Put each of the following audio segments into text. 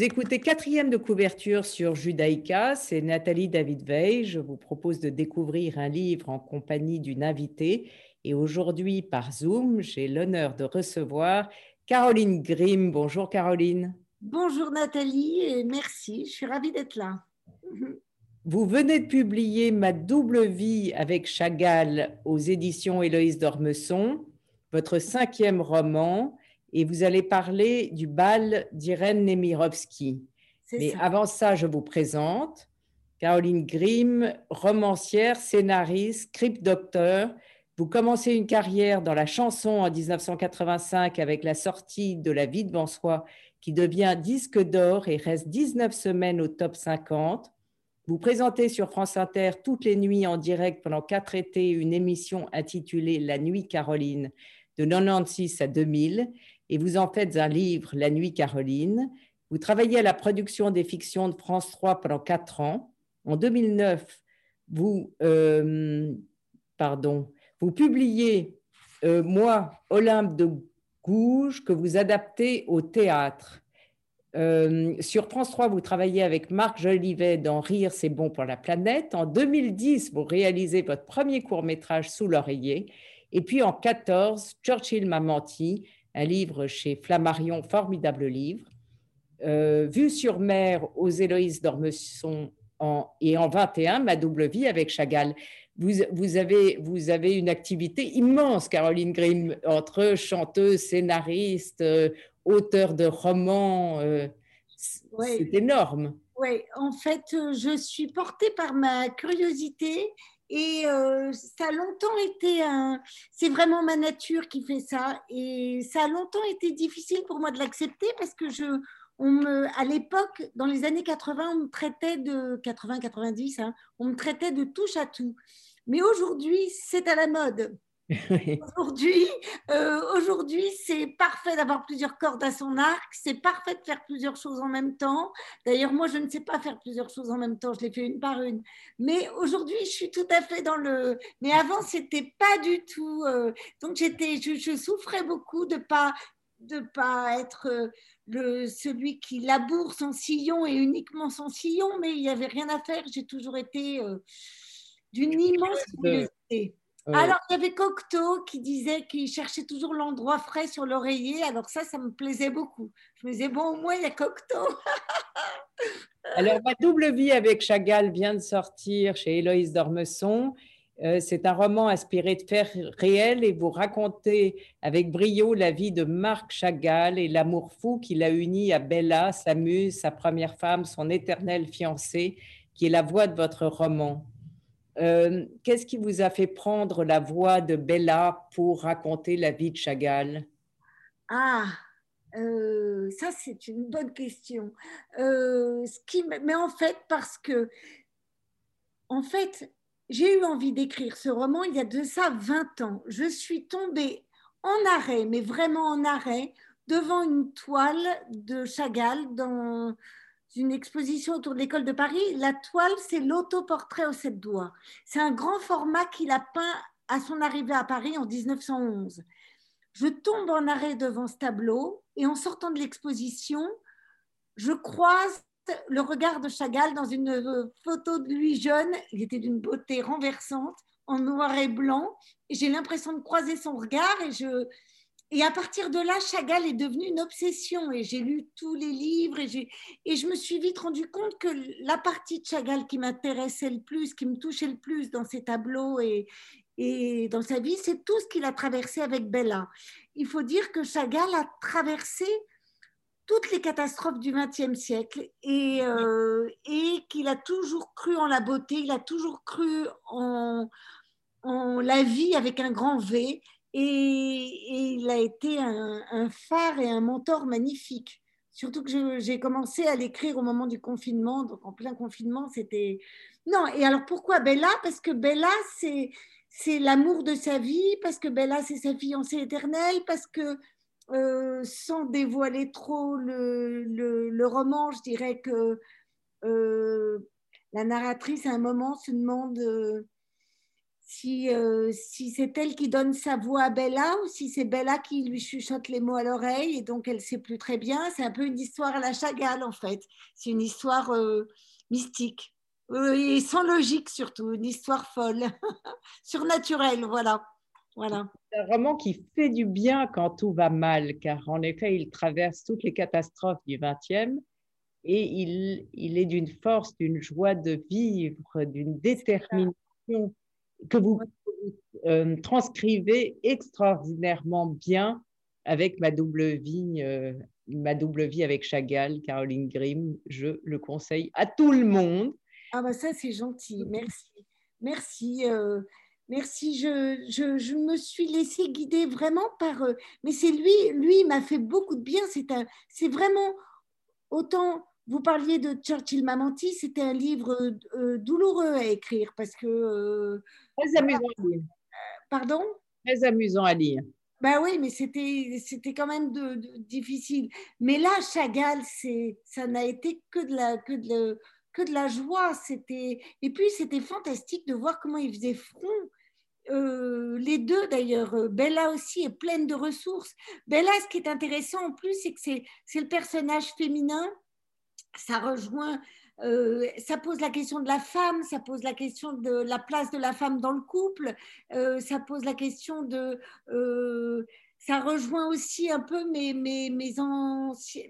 Vous écoutez quatrième de couverture sur Judaïka, c'est Nathalie David Veil. Je vous propose de découvrir un livre en compagnie d'une invitée. Et aujourd'hui, par Zoom, j'ai l'honneur de recevoir Caroline Grimm. Bonjour Caroline. Bonjour Nathalie et merci, je suis ravie d'être là. Vous venez de publier Ma double vie avec Chagall aux éditions Héloïse d'Ormesson, votre cinquième roman et vous allez parler du bal d'Irène Nemirovsky. Mais avant ça, je vous présente Caroline Grimm, romancière, scénariste, script docteur. Vous commencez une carrière dans la chanson en 1985 avec la sortie de La vie devant soi qui devient disque d'or et reste 19 semaines au top 50. Vous présentez sur France Inter toutes les nuits en direct pendant quatre étés une émission intitulée La Nuit Caroline de 96 à 2000 et vous en faites un livre, La Nuit Caroline. Vous travaillez à la production des fictions de France 3 pendant quatre ans. En 2009, vous, euh, pardon, publiez euh, Moi, Olympe de Gouges, que vous adaptez au théâtre. Euh, sur France 3, vous travaillez avec Marc Jolivet dans Rire, c'est bon pour la planète. En 2010, vous réalisez votre premier court métrage Sous l'oreiller. Et puis en 2014, Churchill m'a menti, un livre chez Flammarion, formidable livre. Euh, Vue sur mer aux Héloïse d'Ormesson en, et en 21, Ma double vie avec Chagall. Vous, vous, avez, vous avez une activité immense, Caroline Grimm, entre chanteuse, scénariste, euh, auteur de romans. Euh, c'est énorme. Oui, en fait, je suis portée par ma curiosité et euh, ça a longtemps été un. C'est vraiment ma nature qui fait ça. Et ça a longtemps été difficile pour moi de l'accepter parce que je. On me, à l'époque, dans les années 80, on me traitait de 80-90, hein, on me traitait de touche à tout. Mais aujourd'hui, c'est à la mode. Aujourd'hui, euh, aujourd'hui, c'est parfait d'avoir plusieurs cordes à son arc, c'est parfait de faire plusieurs choses en même temps. D'ailleurs, moi, je ne sais pas faire plusieurs choses en même temps, je les fais une par une. Mais aujourd'hui, je suis tout à fait dans le. Mais avant, c'était pas du tout. Euh, donc, j'étais, je, souffrais beaucoup de pas de pas être euh, le, celui qui laboure son sillon et uniquement son sillon, mais il n'y avait rien à faire. J'ai toujours été d'une immense curiosité. Alors, il y avait Cocteau qui disait qu'il cherchait toujours l'endroit frais sur l'oreiller. Alors ça, ça me plaisait beaucoup. Je me disais, bon, au moins, il y a Cocteau. Alors, Ma double vie avec Chagall vient de sortir chez Héloïse d'Ormesson. Euh, c'est un roman inspiré de faits réels et vous racontez avec brio la vie de Marc Chagall et l'amour fou qui l'a uni à Bella, sa muse, sa première femme, son éternelle fiancée, qui est la voix de votre roman. Euh, qu'est-ce qui vous a fait prendre la voix de Bella pour raconter la vie de Chagall? Ah, euh, ça c'est une bonne question. Euh, ce qui, mais en fait, parce que, en fait, j'ai eu envie d'écrire ce roman il y a de ça 20 ans. Je suis tombée en arrêt, mais vraiment en arrêt, devant une toile de Chagall dans une exposition autour de l'école de Paris. La toile, c'est l'autoportrait aux sept doigts. C'est un grand format qu'il a peint à son arrivée à Paris en 1911. Je tombe en arrêt devant ce tableau et en sortant de l'exposition, je croise le regard de Chagall dans une photo de lui jeune. Il était d'une beauté renversante, en noir et blanc. J'ai l'impression de croiser son regard et je, et à partir de là, Chagall est devenu une obsession et j'ai lu tous les livres et, et je me suis vite rendu compte que la partie de Chagall qui m'intéressait le plus, qui me touchait le plus dans ses tableaux et, et dans sa vie, c'est tout ce qu'il a traversé avec Bella. Il faut dire que Chagall a traversé toutes les catastrophes du XXe siècle et, euh, et qu'il a toujours cru en la beauté, il a toujours cru en, en la vie avec un grand V et, il a été un, phare et un mentor magnifique. Surtout que j'ai commencé à l'écrire au moment du confinement, donc en plein confinement, c'était... Non, et alors pourquoi Bella? Parce que Bella, c'est l'amour de sa vie, parce que Bella, c'est sa fiancée éternelle, parce que euh, sans dévoiler trop le, le, roman, je dirais que euh, la narratrice à un moment se demande euh, si, euh, si c'est elle qui donne sa voix à Bella ou si c'est Bella qui lui chuchote les mots à l'oreille et donc elle ne sait plus très bien. C'est un peu une histoire à la Chagall en fait. C'est une histoire euh, mystique et sans logique surtout, une histoire folle, surnaturelle, voilà. voilà. C'est un roman qui fait du bien quand tout va mal, car en effet, il traverse toutes les catastrophes du XXe et il, il est d'une force, d'une joie de vivre, d'une détermination que vous euh, transcrivez extraordinairement bien avec ma double vie, euh, ma double vie avec Chagall, Caroline Grimm. Je le conseille à tout le monde. Ah bah ça c'est gentil, merci, merci. Euh, merci, je, je, je, me suis laissée guider vraiment par... mais c'est lui, lui, il m'a fait beaucoup de bien. C'est vraiment autant vous parliez de Churchill Mamanti, c'était un livre euh, douloureux à écrire parce que. Euh, Très amusant à lire. Pardon? Très amusant à lire. Ben oui, mais c'était, quand même de, difficile. Mais là, Chagall, ça n'a été que de la, que de, que de la joie. Et puis, c'était fantastique de voir comment il faisait front. Euh, les deux d'ailleurs, Bella aussi est pleine de ressources. Bella, ce qui est intéressant en plus, c'est que c'est, c'est le personnage féminin ça rejoint, euh, ça pose la question de la femme, ça pose la question de la place de la femme dans le couple, euh, ça pose la question de... Euh, ça rejoint aussi un peu mes, mes, mes,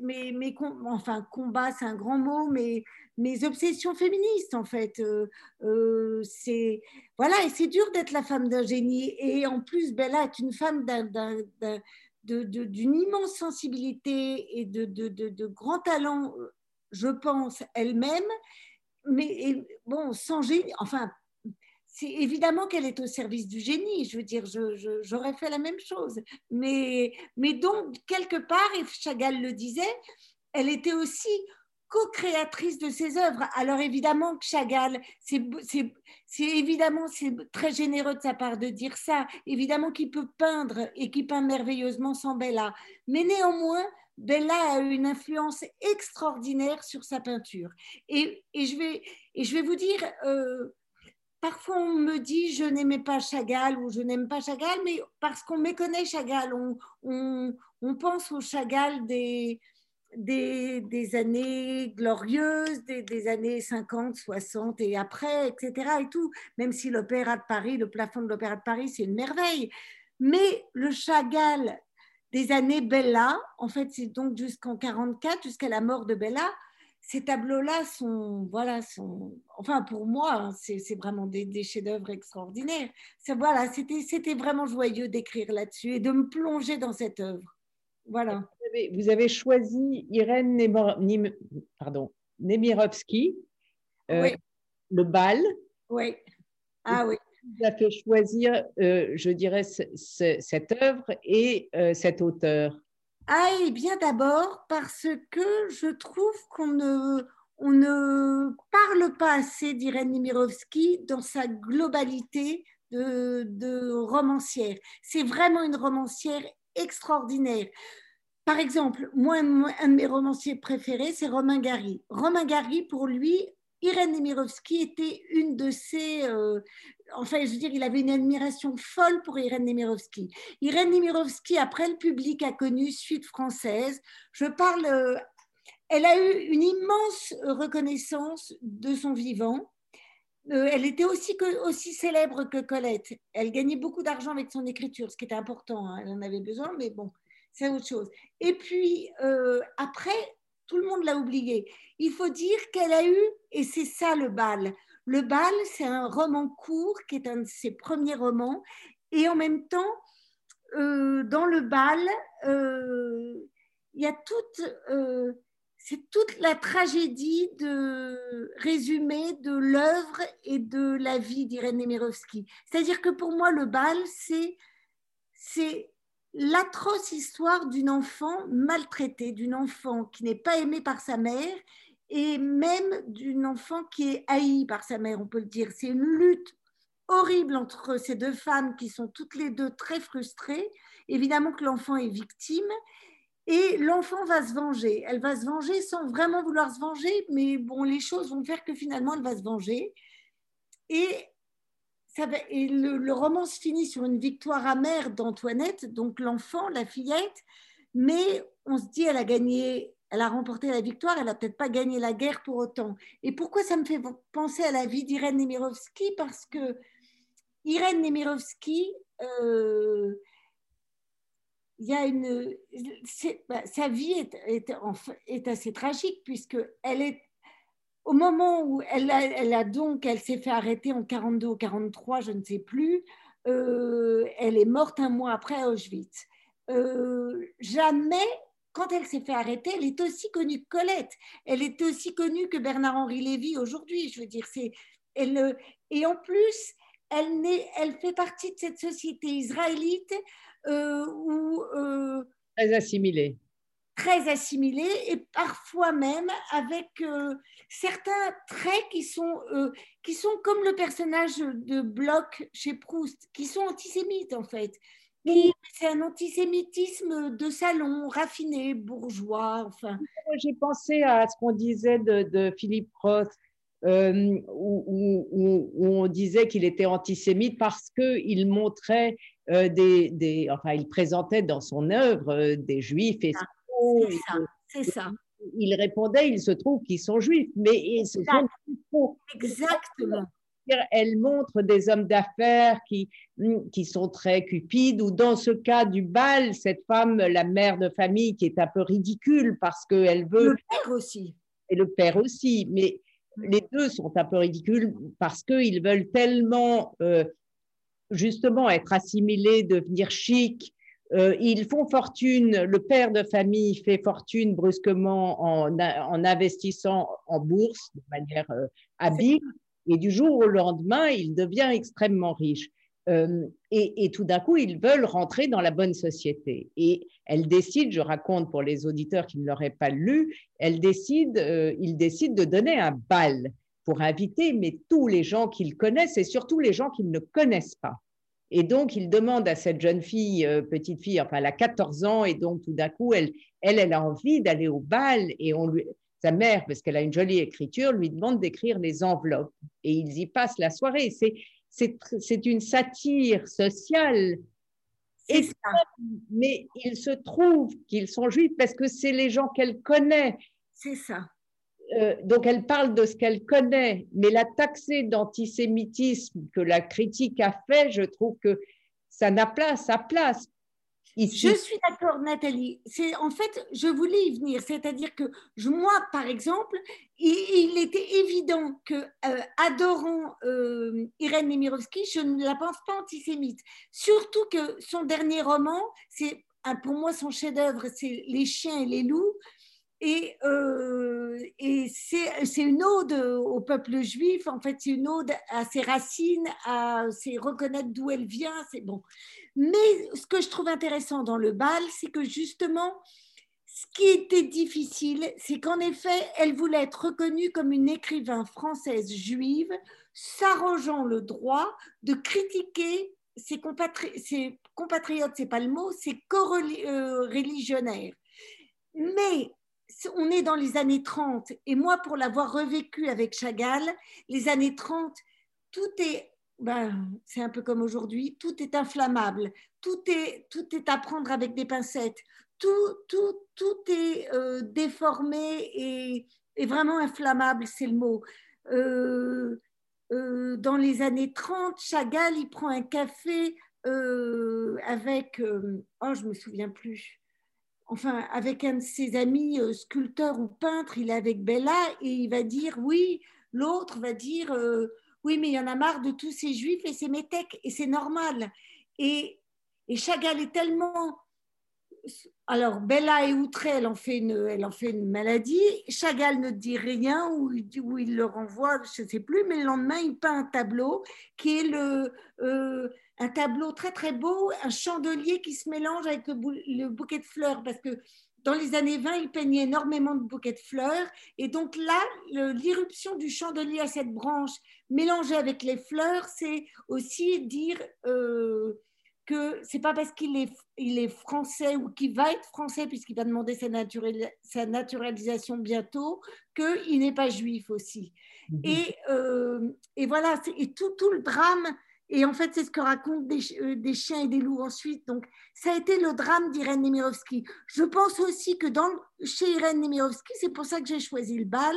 mes, mes enfin, combats, c'est un grand mot, mais mes obsessions féministes, en fait. c'est voilà, et c'est dur d'être la femme d'un génie. Et en plus, Bella est une femme d'une immense sensibilité et de, de, de, de grands talents je pense, elle-même, mais bon, sans génie, enfin, c'est évidemment qu'elle est au service du génie, je veux dire, j'aurais fait la même chose. Mais, mais donc, quelque part, et Chagall le disait, elle était aussi co-créatrice de ses œuvres. Alors évidemment que Chagall, c'est évidemment c'est très généreux de sa part de dire ça. Évidemment qu'il peut peindre et qu'il peint merveilleusement sans Bella. Mais néanmoins, Bella a une influence extraordinaire sur sa peinture. Et, je, vais, et je vais vous dire, euh, parfois on me dit je n'aimais pas Chagall ou je n'aime pas Chagall, mais parce qu'on méconnaît Chagall, on, pense au Chagall des, des, années glorieuses, des, années 50, 60 et après, etc. Et tout, même si l'Opéra de Paris, le plafond de l'Opéra de Paris, c'est une merveille. Mais le Chagall des années Bella. En fait, c'est donc jusqu'en 44, jusqu'à la mort de Bella. Ces tableaux-là sont, voilà, sont, enfin pour moi, hein, c'est vraiment des, chefs-d'œuvre extraordinaires. Voilà, c'était vraiment joyeux d'écrire là-dessus et de me plonger dans cette œuvre. Voilà. Vous avez, choisi Irène Nemirovsky, euh, le bal. Oui. Ah oui vous a fait choisir, euh, je dirais, cette œuvre et euh, cet auteur Ah, eh bien d'abord parce que je trouve qu'on ne, on ne parle pas assez d'Irène Nemirovsky dans sa globalité de, romancière. C'est vraiment une romancière extraordinaire. Par exemple, moi, un de mes romanciers préférés, c'est Romain Gary. Romain Gary, pour lui, Irène Nemirovsky était une de ses, euh, enfin, je veux dire, il avait une admiration folle pour Irène Nemirovsky. Irène Nemirovsky, après le public a connu Suite française. Je parle, euh, elle a eu une immense reconnaissance de son vivant. Euh, elle était aussi, aussi célèbre que Colette. Elle gagnait beaucoup d'argent avec son écriture, ce qui était important. Hein. Elle en avait besoin, mais bon, c'est autre chose. Et puis, euh, après, tout le monde l'a oublié. Il faut dire qu'elle a eu, et c'est ça le bal, le bal, c'est un roman court qui est un de ses premiers romans. Et en même temps, euh, dans le bal, euh, il y a toute, euh, c'est toute la tragédie de résumé de l'œuvre et de la vie d'Irène Nemirovsky. C'est-à-dire que pour moi, le bal, c'est l'atroce histoire d'une enfant maltraitée, d'une enfant qui n'est pas aimée par sa mère et même d'une enfant qui est haïe par sa mère, on peut le dire. C'est une lutte horrible entre ces deux femmes qui sont toutes les deux très frustrées. Évidemment que l'enfant est victime et l'enfant va se venger. Elle va se venger sans vraiment vouloir se venger, mais bon, les choses vont faire que finalement elle va se venger. Et le, roman se finit sur une victoire amère d'Antoinette, donc l'enfant, la fillette, mais on se dit elle a gagné, elle a remporté la victoire, elle n'a peut-être pas gagné la guerre pour autant. Et pourquoi ça me fait penser à la vie d'Irène Nemirovsky Parce que Irène Nemirovsky, euh, y a une, bah, sa vie est, assez tragique puisque elle est au moment où elle a, elle s'est fait arrêter en 42 ou 43, je ne sais plus. Euh, elle est morte un mois après à Auschwitz. Euh, jamais, quand elle s'est fait arrêter, elle est aussi connue que Colette. Elle est aussi connue que Bernard-Henri Lévy aujourd'hui. Je veux dire, c'est elle, et en plus, elle, elle fait partie de cette société israélite euh, où euh, très assimilée très assimilée et parfois même avec euh, certains traits qui sont, qui sont comme le personnage de Bloch chez Proust, qui sont antisémites en fait. C'est un antisémitisme de salon, raffiné, bourgeois, enfin. J'ai pensé à ce qu'on disait de, de Philippe Roth, euh, où, on disait qu'il était antisémite parce qu'il montrait euh, des, des, Enfin, il présentait dans son œuvre euh, des juifs et ah, C'est ça, c'est ça. Il répondait, il se trouve qu'ils sont juifs, mais ce sont Exactement. Elle montre des hommes d'affaires qui, qui sont très cupides, ou dans ce cas du bal, cette femme, la mère de famille, qui est un peu ridicule parce qu'elle veut. Le père aussi. Et le père aussi. Mais les deux sont un peu ridicules parce qu'ils veulent tellement euh, justement être assimilés, devenir chic. Euh, ils font fortune, le père de famille fait fortune brusquement en, investissant en bourse de manière euh, habile, et du jour au lendemain, il devient extrêmement riche. Euh, et, tout d'un coup, ils veulent rentrer dans la bonne société. Et elle décide, je raconte pour les auditeurs qui ne l'auraient pas lu, elle décide, euh, ils de donner un bal pour inviter mais tous les gens qu'ils connaissent et surtout les gens qu'ils ne connaissent pas. Et donc, il demande à cette jeune fille, euh, petite fille, enfin, elle a 14 ans, et donc tout d'un coup, elle, elle, elle a envie d'aller au bal, et on lui, sa mère, parce qu'elle a une jolie écriture, lui demande d'écrire les enveloppes, et ils y passent la soirée. C'est une satire sociale. mais il se trouve qu'ils sont juifs parce que c'est les gens qu'elle connaît. C'est ça. Euh, donc elle parle de ce qu'elle connaît, mais la taxée d'antisémitisme que la critique a fait, je trouve que ça n'a pas sa place. Je suis d'accord, Nathalie. C'est en fait, je voulais y venir. C'est-à-dire que moi, par exemple, il, était évident que, euh, adorant euh, Irène Nemirovsky, je ne la pense pas antisémite. Surtout que son dernier roman, c'est pour moi son chef-d'œuvre, c'est Les chiens et les loups. Et, euh, et c'est une ode au peuple juif, en fait, c'est une ode à ses racines, à reconnaître d'où elle vient, c'est bon. Mais ce que je trouve intéressant dans le bal, c'est que justement, ce qui était difficile, c'est qu'en effet, elle voulait être reconnue comme une écrivain française juive, s'arrogeant le droit de critiquer ses, ses compatriotes, c'est pas le mot, ses co-religionnaires. Mais on est dans les années 30, et moi, pour l'avoir revécu avec Chagall, les années 30, tout est, ben, c'est un peu comme aujourd'hui, tout est inflammable, tout est, tout est à prendre avec des pincettes, tout, tout, tout est euh, déformé et, vraiment inflammable, c'est le mot. Euh, euh, dans les années 30, Chagall, il prend un café avec, oh, je me souviens plus, enfin, avec un de ses amis sculpteurs ou peintres, il est avec Bella et il va dire oui, l'autre va dire oui, mais il y en a marre de tous ces juifs et ces métèques, et c'est normal. Et, et, Chagall est tellement. Alors, Bella est outrée, elle en fait une, elle en fait une maladie. Chagall ne dit rien, ou, il le renvoie, je ne sais plus, mais le lendemain, il peint un tableau qui est le. Euh, un tableau très très beau, un chandelier qui se mélange avec le, bouquet de fleurs, parce que dans les années 20, il peignait énormément de bouquets de fleurs. Et donc là, l'irruption du chandelier à cette branche mélangée avec les fleurs, c'est aussi dire euh, que c'est pas parce qu'il est, il est français ou qu'il va être français, puisqu'il va demander sa, sa naturalisation bientôt, qu'il n'est pas juif aussi. Mmh et, euh, et, voilà, et tout, tout le drame Et en fait, c'est ce que racontent des, des, chiens et des loups ensuite. Donc, ça a été le drame d'Irène Nemirovsky. Je pense aussi que chez Irène Nemirovsky, c'est pour ça que j'ai choisi le bal.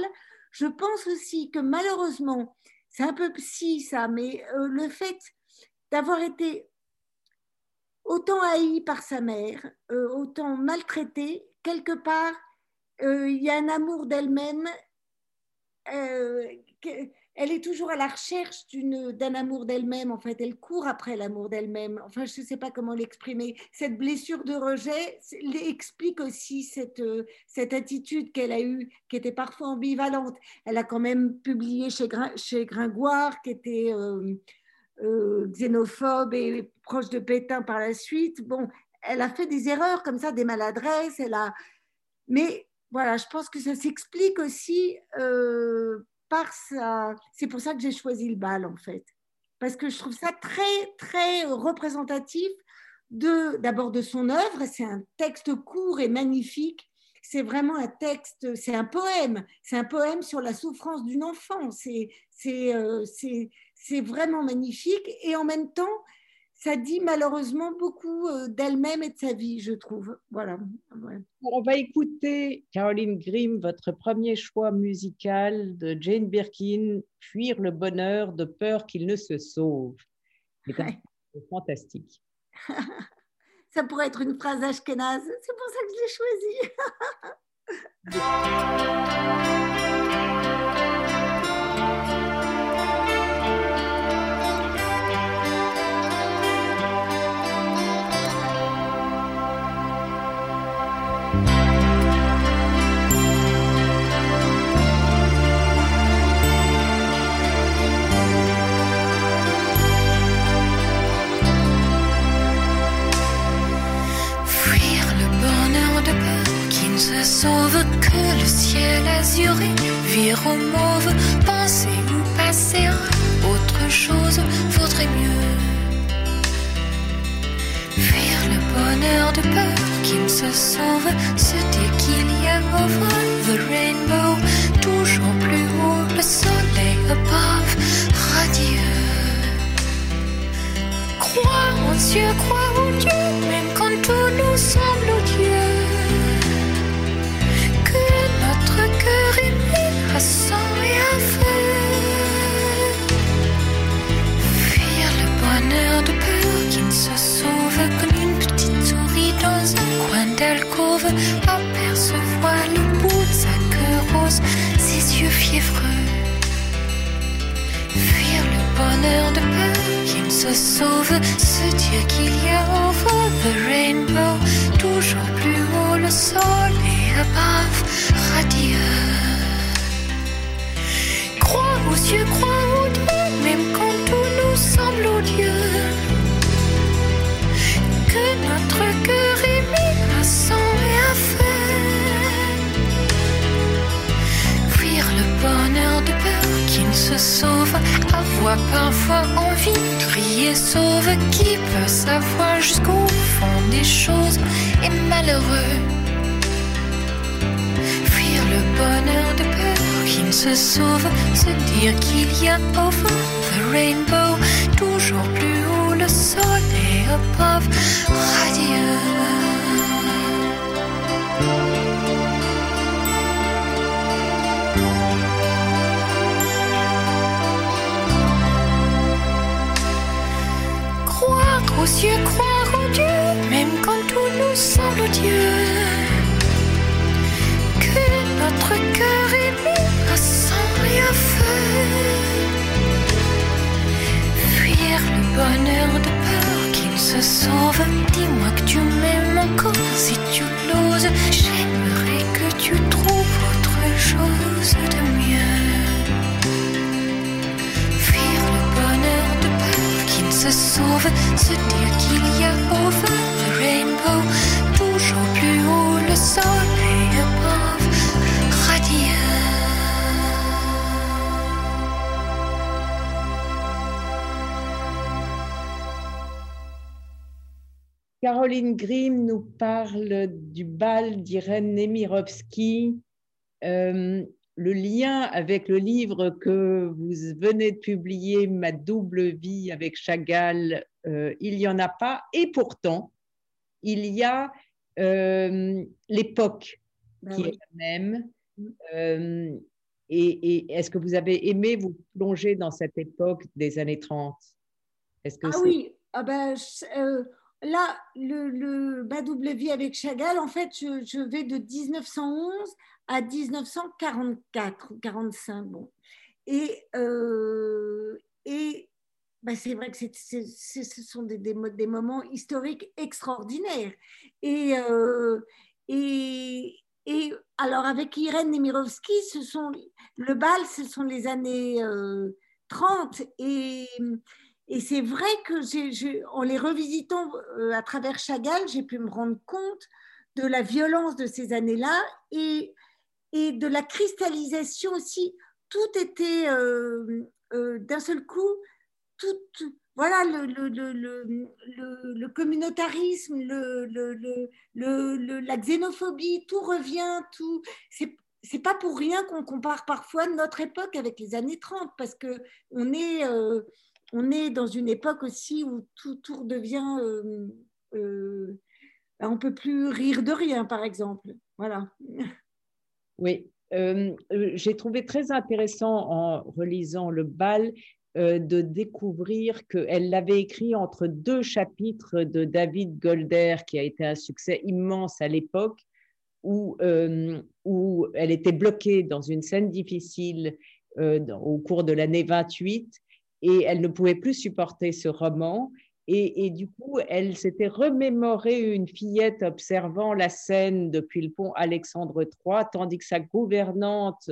Je pense aussi que malheureusement, c'est un peu psy ça, mais le fait d'avoir été autant haï par sa mère, euh, autant maltraitée, quelque part, euh, il y a un amour d'elle-même. Euh, elle est toujours à la recherche d'un amour d'elle-même, en fait, elle court après l'amour d'elle-même. Enfin, je ne sais pas comment l'exprimer. Cette blessure de rejet explique aussi cette, cette attitude qu'elle a eue, qui était parfois ambivalente. Elle a quand même publié chez, Gringoire, qui était euh, xénophobe et proche de Pétain par la suite. Bon, elle a fait des erreurs comme ça, des maladresses. Elle a, mais voilà, je pense que ça s'explique aussi euh, C'est pour ça que j'ai choisi le bal en fait, parce que je trouve ça très très représentatif de d'abord de son œuvre. C'est un texte court et magnifique. C'est vraiment un texte, c'est un poème, c'est un poème sur la souffrance d'une enfant. C'est c'est euh, c'est vraiment magnifique et en même temps, ça dit malheureusement beaucoup euh, d'elle-même et de sa vie, je trouve. Voilà. On va écouter Caroline Grimm, votre premier choix musical de Jane Birkin, Fuir le bonheur de peur qu'il ne se sauve. C'est fantastique. ça pourrait être une phrase ashkénaze, c'est pour ça que je l'ai choisie. sauve que le ciel azuré vire au mauve, penser ou passer autre chose vaudrait mieux. Fuir le bonheur de peur qui ne se sauve, dire qu'il y a over the rainbow, toujours plus haut, le soleil above, radieux. Croire en Dieu, croire en Dieu, même quand tout nous semble de peur qu'il se sauve, se dire qu'il y a over the rainbow, toujours plus haut le soleil above, radieux. Croire aux yeux, croire se sauve, avoir parfois envie de crier sauve, qui peut savoir jusqu'au fond des choses? Est malheureux. Fuir le bonheur de peur qui ne se sauve, se dire qu'il y a over the rainbow, toujours plus haut le soleil above, radieux. Que notre cœur est sang et à feu. Fuir le bonheur de peur qu'il se sauve. Dis-moi que tu m'aimes encore si tu l'oses. J'aimerais que tu trouves autre chose de mieux. se sauve, se dire qu'il y a over the rainbow, Caroline Grimm nous parle du bal d'Irène Nemirovsky. Euh, le lien avec le livre que vous venez de publier, Ma double vie avec Chagall, euh, il n'y en a pas. Et pourtant, il y a euh, l'époque ben qui est la même. Mm. Euh, et, est-ce que vous avez aimé vous plonger dans cette époque des années 30 est-ce que Ah oui, ah ben, là, le, le vie avec Chagall, en fait, je, je vais de 1911 à 1944 45. Bon. Et, et bah, c'est vrai que ce sont des, des, moments historiques extraordinaires. Et, euh, et, et, alors, avec Irène Nemirovsky, ce sont, le bal, ce sont les années 30. Euh, et, et c'est vrai que en les revisitant à travers Chagall, j'ai pu me rendre compte de la violence de ces années-là et et de la cristallisation aussi. Tout était euh, euh, d'un seul coup, voilà, le, le, le, communautarisme, la xénophobie, tout revient, tout. C'est pas pour rien qu'on compare parfois notre époque avec les années 30, parce que on est, euh, on est dans une époque aussi où tout, tout redevient. on peut plus rire de rien, par exemple. Voilà. Oui, euh, euh, j'ai trouvé très intéressant en relisant le bal euh, de découvrir qu'elle l'avait écrit entre deux chapitres de David Golder, qui a été un succès immense à l'époque, où, où elle était bloquée dans une scène difficile au cours de l'année 28 et elle ne pouvait plus supporter ce roman et, du coup, elle s'était remémorée une fillette observant la scène depuis le pont Alexandre III, tandis que sa gouvernante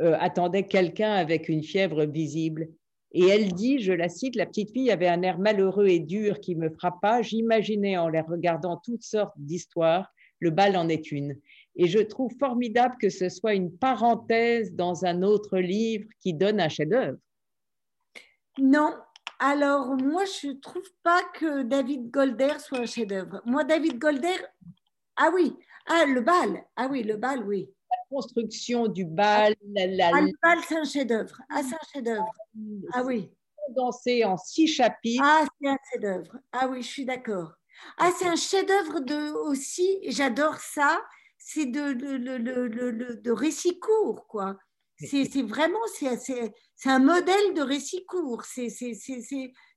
euh, attendait quelqu'un avec une fièvre visible. Et elle dit, je la cite, la petite fille avait un air malheureux et dur qui me frappa. J'imaginais en la regardant toutes sortes d'histoires. Le bal en est une. Et je trouve formidable que ce soit une parenthèse dans un autre livre qui donne un chef-d'œuvre. Non, alors, moi, je ne trouve pas que David Golder soit un chef-d'œuvre. Moi, David Golder, ah oui, ah, le bal, ah oui, le bal, oui. La construction du bal. Ah, le bal, c'est un chef-d'œuvre. Ah, c'est un chef-d'œuvre. Ah oui. Condensé en six chapitres. Ah, c'est un chef-d'œuvre. Ah oui, je suis d'accord. Ah, c'est un chef-d'œuvre de aussi, j'adore ça, c'est de, de, de, de, récit court, quoi. C'est vraiment, c'est un modèle de récit court. C'est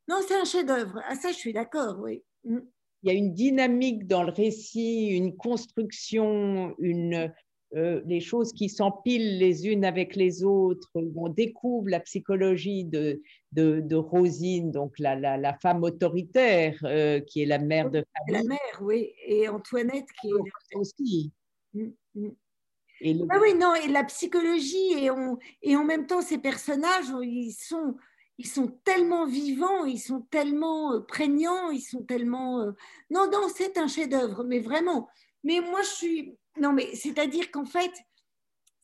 non, c'est un chef-d'œuvre. À ça, je suis d'accord, oui. Mm. Il y a une dynamique dans le récit, une construction, une, euh, les choses qui s'empilent les unes avec les autres. On découvre la psychologie de, de, Rosine, donc la, la, femme autoritaire euh, qui est la mère de La mère, oui, et Antoinette qui est aussi. Mm, mm. Ah oui, non, et la psychologie, et, on, et en même temps, ces personnages, ils sont, ils sont tellement vivants, ils sont tellement euh, prégnants, ils sont tellement... Non, non, c'est un chef-d'œuvre, mais vraiment. Mais moi, je suis... Non, mais c'est-à-dire qu'en fait,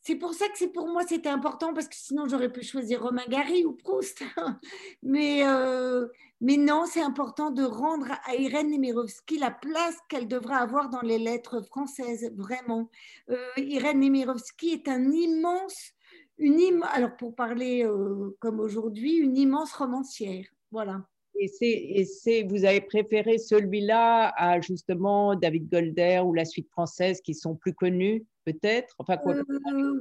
c'est pour ça que c'est pour moi c'était important parce que sinon j'aurais pu choisir Romain Gary ou Proust. mais, euh, mais non, c'est important de rendre à Irène Nemirovsky la place qu'elle devra avoir dans les lettres françaises, vraiment. Euh, Irène Nemirovsky est un immense, une alors pour parler euh, comme aujourd'hui, une immense romancière. Voilà. Et, c'est, vous avez préféré celui-là à justement David Golder ou la suite française qui sont plus connus peut-être? Enfin, euh,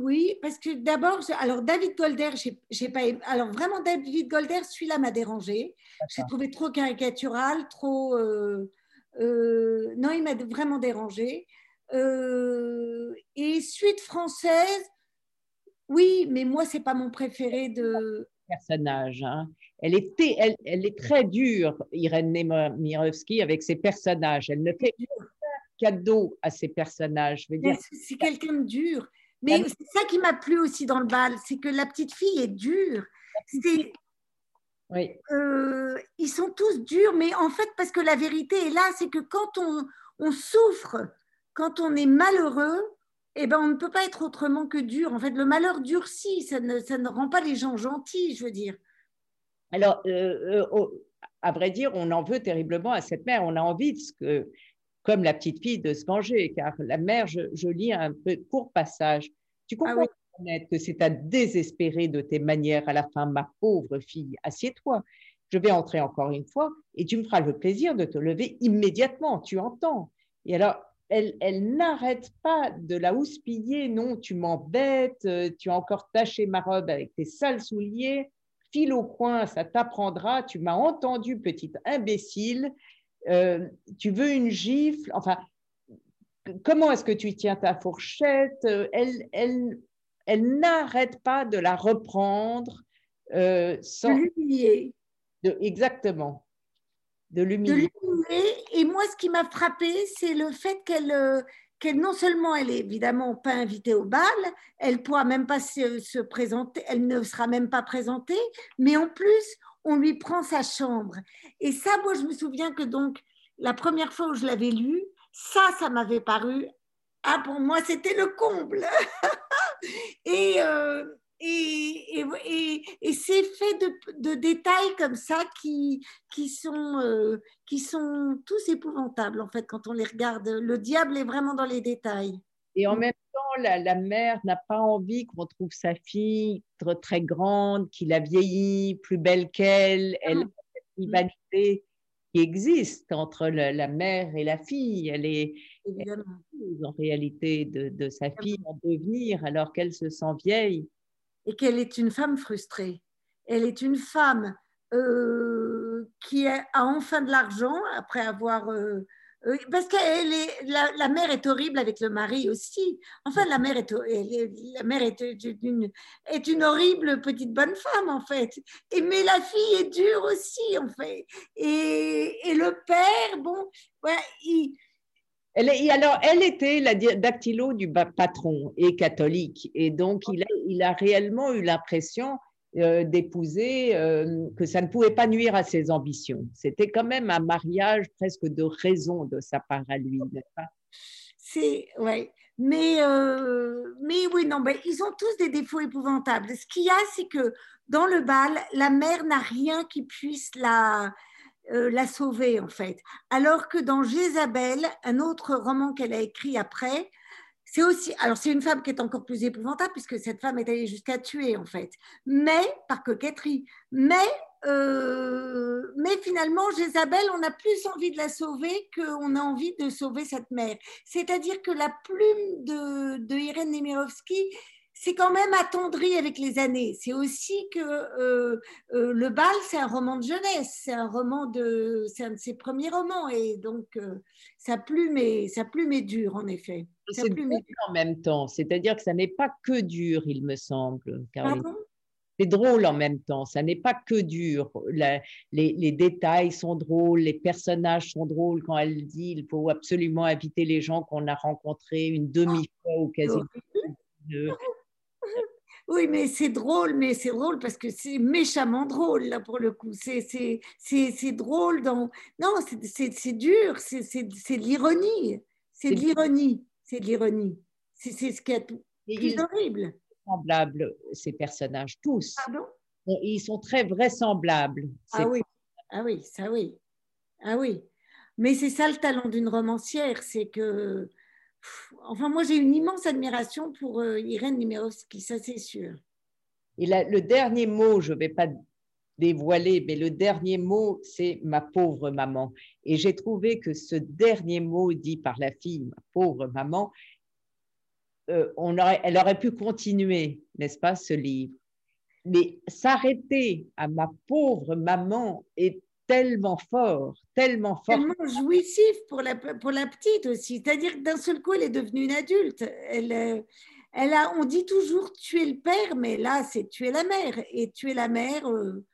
Oui, parce que d'abord, alors David Golder, j'ai, pas alors vraiment David Golder, celui-là m'a dérangé. J'ai trouvé trop caricatural, trop. Euh, euh, non, il m'a vraiment dérangé. et suite française, oui, mais moi, c'est pas mon préféré de. Personnage. Hein. Elle, était, elle, elle, est très dure, Irène Nemirovsky, avec ses personnages. Elle ne fait cadeau à ces personnages. C'est quelqu'un de dur. Mais c'est ça qui m'a plu aussi dans le bal, c'est que la petite fille est dure. Oui. Euh, ils sont tous durs, mais en fait, parce que la vérité est là, c'est que quand on, on, souffre, quand on est malheureux, eh ben, on ne peut pas être autrement que dur. En fait, le malheur durcit, ça ne, ça ne rend pas les gens gentils, je veux dire. Alors, euh, euh, à vrai dire, on en veut terriblement à cette mère. On a envie de ce que comme la petite fille de se venger, car la mère, je, lis un peu court passage. Tu ah comprends que c'est à désespérer de tes manières à la fin, ma pauvre fille. Assieds-toi. Je vais entrer encore une fois et tu me feras le plaisir de te lever immédiatement. Tu entends Et alors, elle, elle n'arrête pas de la houspiller. Non, tu m'embêtes, euh, tu as encore taché ma robe avec tes sales souliers. File au coin, ça t'apprendra. Tu m'as entendu, petite imbécile. Euh, tu veux une gifle Enfin, comment est-ce que tu tiens ta fourchette Elle, elle, elle n'arrête pas de la reprendre euh, sans. l'humilier. exactement. De l'humilier. Et moi, ce qui m'a frappé, c'est le fait qu'elle. Euh, qu'elle non seulement elle est évidemment pas invitée au bal, elle pourra même pas se, présenter, elle ne sera même pas présentée, mais en plus on lui prend sa chambre. Et ça, moi je me souviens que donc la première fois où je l'avais lu, ça, ça m'avait paru, ah pour moi c'était le comble. Euh, et, et, et, c'est fait de, détails comme ça qui, qui, sont, euh, qui sont tous épouvantables, en fait, quand on les regarde. Le diable est vraiment dans les détails. Et en même temps, la, mère n'a pas envie qu'on trouve sa fille très, très grande, qu'il a vieilli, plus belle qu'elle. Elle a cette rivalité qui existe entre la, mère et la fille. Elle est, en réalité de, sa fille en devenir alors qu'elle se sent vieille. Et qu'elle est une femme frustrée. Elle est une femme euh, qui a enfin de l'argent après avoir euh, euh, parce que la, mère est horrible avec le mari aussi. Enfin, la mère est, la mère est une, est une horrible petite bonne femme, en fait. Et, mais la fille est dure aussi, en fait. Et, et le père, bon, ouais, il, elle est, alors, elle était la dactylo du patron et catholique. Et donc, il a, il a réellement eu l'impression euh, d'épouser, euh, que ça ne pouvait pas nuire à ses ambitions. C'était quand même un mariage presque de raison de sa part à lui, n'est-ce pas? C'est, ouais. Mais, euh, mais oui, non, mais ils ont tous des défauts épouvantables. Ce qu'il y a, c'est que dans le bal, la mère n'a rien qui puisse la, la sauver, en fait. Alors que dans Jézabel, un autre roman qu'elle a écrit après, c'est aussi, alors c'est une femme qui est encore plus épouvantable puisque cette femme est allée jusqu'à tuer en fait, mais par coquetterie. Mais, euh, mais finalement, Jézabel, on a plus envie de la sauver qu'on a envie de sauver cette mère. C'est-à-dire que la plume de, de Irène Nemirovsky, c'est quand même attendri avec les années. C'est aussi que euh, euh, Le Bal, c'est un roman de jeunesse, c'est un roman de, c'est un de ses premiers romans, et donc sa plume est, sa plume est dure en effet. C'est drôle en même temps, c'est-à-dire que ça n'est pas que dur, il me semble. c'est drôle en même temps, ça n'est pas que dur. les, détails sont drôles, les personnages sont drôles quand elle dit il faut absolument inviter les gens qu'on a rencontrés une demi-fois ou quasi. Oui, mais c'est drôle, mais c'est drôle parce que c'est méchamment drôle, là, pour le coup. C'est drôle dans... Non, c'est dur, c'est de l'ironie. C'est de l'ironie c'est de l'ironie. C'est ce qui est plus horrible. Semblables, ces personnages, tous. Pardon? Ils sont très vraisemblables. Ah oui, ah oui, ça oui. Ah oui. Mais c'est ça le talent d'une romancière, c'est que. Enfin, moi, j'ai une immense admiration pour euh, Irène Nemirovsky, ça c'est sûr. Et le dernier mot, je ne vais pas dévoiler, mais le dernier mot, c'est ma pauvre maman. Et j'ai trouvé que ce dernier mot dit par la fille, ma pauvre maman, euh, on aurait, elle aurait pu continuer, n'est-ce pas, ce livre. Mais s'arrêter à ma pauvre maman est tellement fort, tellement fort. Tellement jouissif pour la, pour la petite aussi. C'est-à-dire que d'un seul coup, elle est devenue une adulte. Elle, euh, elle a, on dit toujours tuer le père, mais là, c'est tuer la mère. Et tuer la mère, euh,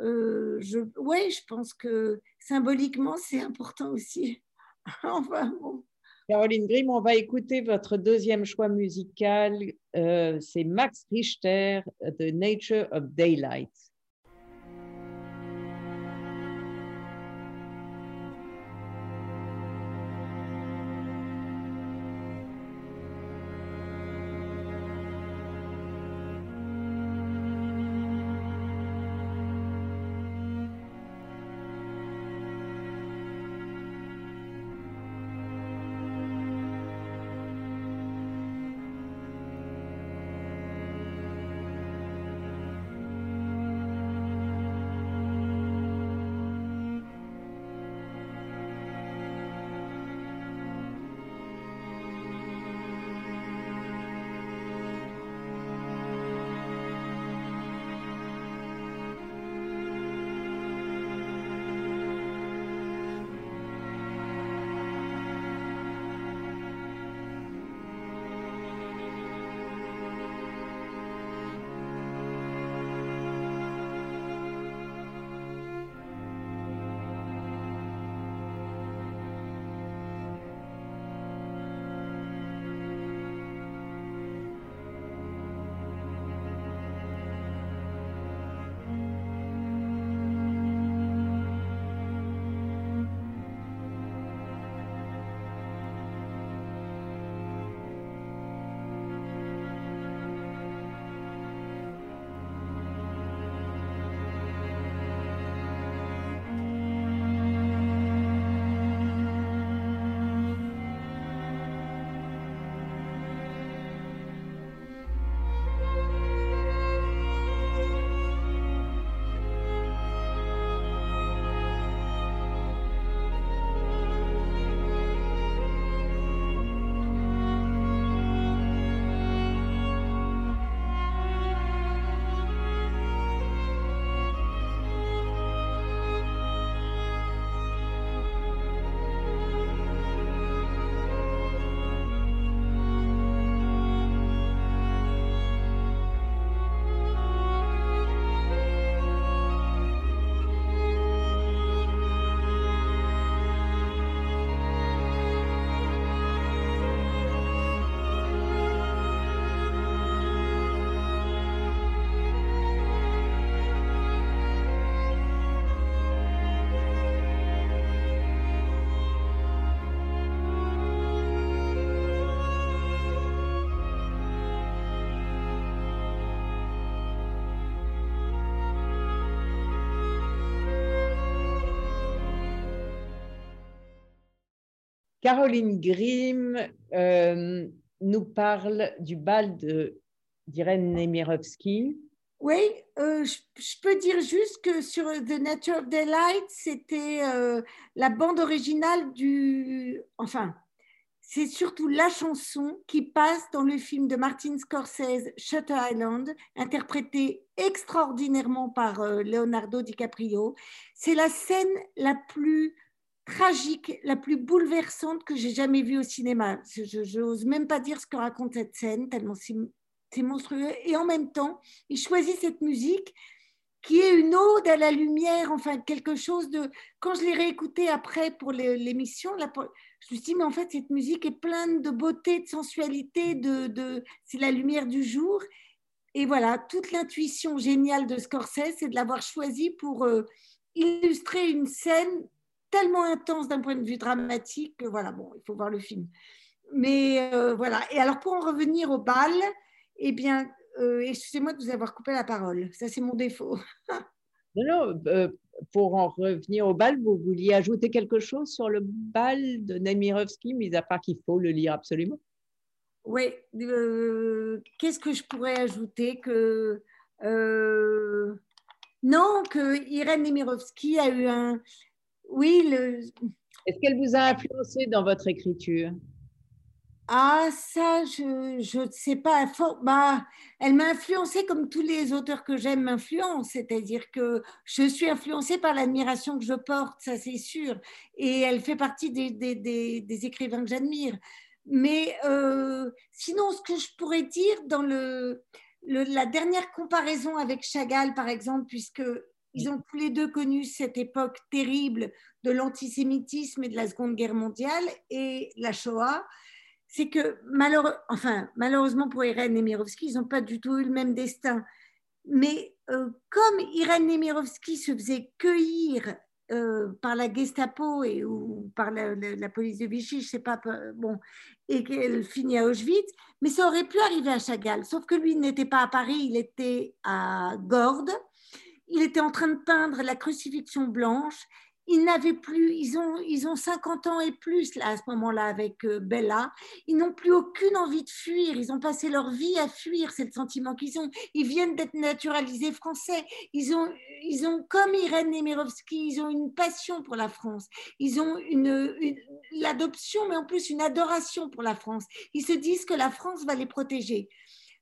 euh, je, ouais, je pense que symboliquement, c'est important aussi. enfin, Caroline Grimm, on va écouter votre deuxième choix musical. Euh, c'est Max Richter, The Nature of Daylight. Caroline Grimm euh, nous parle du bal d'Irène Nemirovsky. Oui, euh, je, peux dire juste que sur The Nature of Daylight, c'était euh, la bande originale du... Enfin, c'est surtout la chanson qui passe dans le film de Martin Scorsese, Shutter Island, interprétée extraordinairement par Leonardo DiCaprio. C'est la scène la plus tragique, la plus bouleversante que j'ai jamais vue au cinéma. Je n'ose même pas dire ce que raconte cette scène, tellement c'est monstrueux. Et en même temps, il choisit cette musique qui est une ode à la lumière, enfin quelque chose de... Quand je l'ai réécouté après pour l'émission, je me suis dit, mais en fait, cette musique est pleine de beauté, de sensualité, de, de... c'est la lumière du jour. Et voilà, toute l'intuition géniale de Scorsese, c'est de l'avoir choisi pour euh, illustrer une scène tellement intense d'un point de vue dramatique que voilà, bon, il faut voir le film. Mais euh, voilà, et alors pour en revenir au bal, eh bien, euh, excusez-moi de vous avoir coupé la parole. Ça, c'est mon défaut. non, non, euh, pour en revenir au bal, vous vouliez ajouter quelque chose sur le bal de Nemirovsky, mis à part qu'il faut le lire absolument? Oui. Qu'est-ce que je pourrais ajouter que Non, que Irène Nemirovsky a eu un. Oui, le. Est-ce qu'elle vous a influencé dans votre écriture? Ah, ça, je ne sais pas. Bah, elle m'a influencée comme tous les auteurs que j'aime m'influencent, c'est-à-dire que je suis influencée par l'admiration que je porte, ça c'est sûr, et elle fait partie des, des, des, écrivains que j'admire. Mais euh, sinon, ce que je pourrais dire dans le, la dernière comparaison avec Chagall, par exemple, puisque ils ont tous les deux connu cette époque terrible de l'antisémitisme et de la Seconde Guerre mondiale et la Shoah. C'est que enfin, malheureusement pour Irène Nemirovsky, ils n'ont pas du tout eu le même destin. Mais euh, comme Irène Nemirovsky se faisait cueillir euh, par la Gestapo et, ou par la, police de Vichy, je sais pas, bon, et qu'elle finit à Auschwitz, mais ça aurait pu arriver à Chagall, sauf que lui n'était pas à Paris, il était à Gordes, il était en train de peindre la crucifixion blanche ils n'avaient plus, ils ont, ils ont 50 ans et plus là, à ce moment-là avec euh, Bella. Ils n'ont plus aucune envie de fuir. Ils ont passé leur vie à fuir. C'est le sentiment qu'ils ont. Ils viennent d'être naturalisés français. Ils ont, ils ont comme Irène Nemirovsky, ils ont une passion pour la France. Ils ont une, l'adoption, mais en plus une adoration pour la France. Ils se disent que la France va les protéger.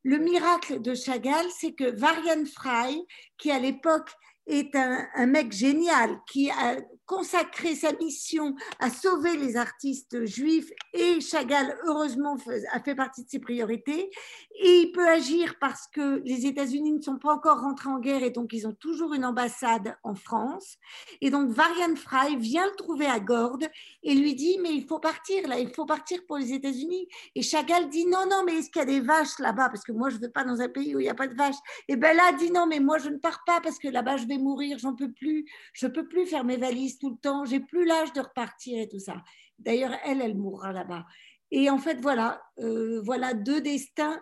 Le miracle de Chagall, c'est que Varian Frey, qui à l'époque est un, mec génial qui a consacré sa mission à sauver les artistes juifs et Chagall, heureusement, a fait partie de ses priorités. Et il peut agir parce que les États-Unis ne sont pas encore rentrés en guerre et donc ils ont toujours une ambassade en France. Et donc Varian Fry vient le trouver à Gordes et lui dit Mais il faut partir là, il faut partir pour les États-Unis. Et Chagall dit Non, non, mais est-ce qu'il y a des vaches là-bas? Parce que moi, je ne veux pas dans un pays où il n'y a pas de vaches. Et Bella dit Non, mais moi, je ne pars pas parce que là-bas, je vais mourir, j'en peux plus, je ne peux plus faire mes valises tout le temps, j'ai plus l'âge de repartir et tout ça. D'ailleurs, elle, elle mourra là-bas. Et en fait, voilà, euh, voilà deux destins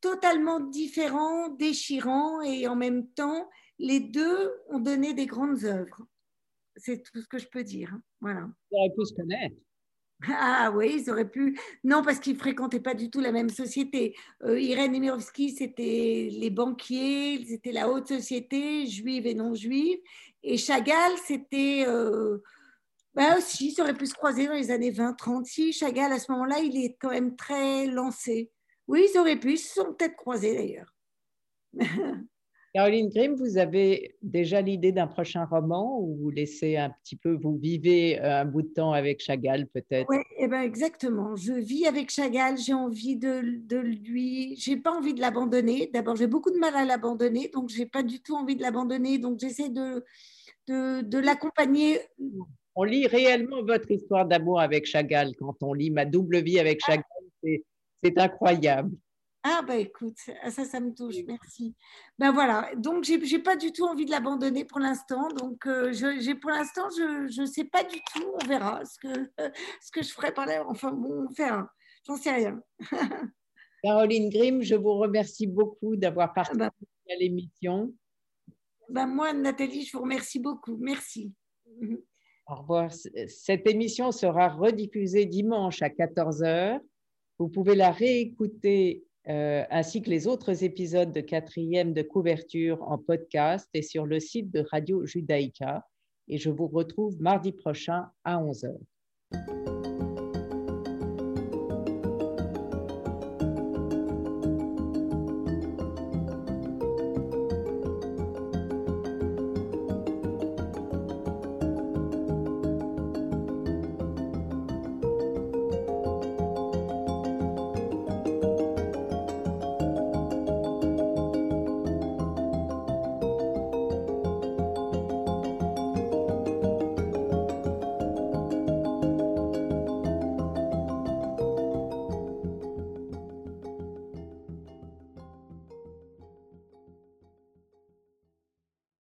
totalement différents, déchirants, et en même temps, les deux ont donné des grandes œuvres. C'est tout ce que je peux dire. Voilà. Ils auraient pu se connaître. Ah oui, ils auraient pu. Non, parce qu'ils ne fréquentaient pas du tout la même société. Euh, Irène Nemirovsky, c'était les banquiers, c'était la haute société, juive et non juive. Et Chagall, c'était. Euh, bah aussi, ça aurait pu se croiser dans les années 20, 30. Si Chagall, à ce moment-là, il est quand même très lancé. Oui, ils auraient pu, ils se sont peut-être croisés d'ailleurs. Caroline Grimm, vous avez déjà l'idée d'un prochain roman ou vous laissez un petit peu, vous vivez un bout de temps avec Chagall peut-être? Oui, eh ben exactement. Je vis avec Chagall, j'ai envie de, de lui, j'ai pas envie de l'abandonner. D'abord, j'ai beaucoup de mal à l'abandonner, donc j'ai pas du tout envie de l'abandonner, donc j'essaie de, de, de l'accompagner. On lit réellement votre histoire d'amour avec Chagall quand on lit Ma double vie avec ah. Chagall, c'est incroyable. Ah bah écoute, ça, ça me touche, merci. Ben voilà, donc j'ai n'ai pas du tout envie de l'abandonner pour l'instant. Donc euh, j'ai pour l'instant, je ne sais pas du tout, on verra ce que, ce que je ferai par là. Enfin bon, on verra, j'en sais rien. Caroline Grimm, je vous remercie beaucoup d'avoir ah participé bah. à l'émission. Ben moi, Nathalie, je vous remercie beaucoup. Merci. Au revoir. Cette émission sera rediffusée dimanche à 14h. Vous pouvez la réécouter euh, ainsi que les autres épisodes de quatrième de couverture en podcast et sur le site de Radio Judaïka. Et je vous retrouve mardi prochain à 11h.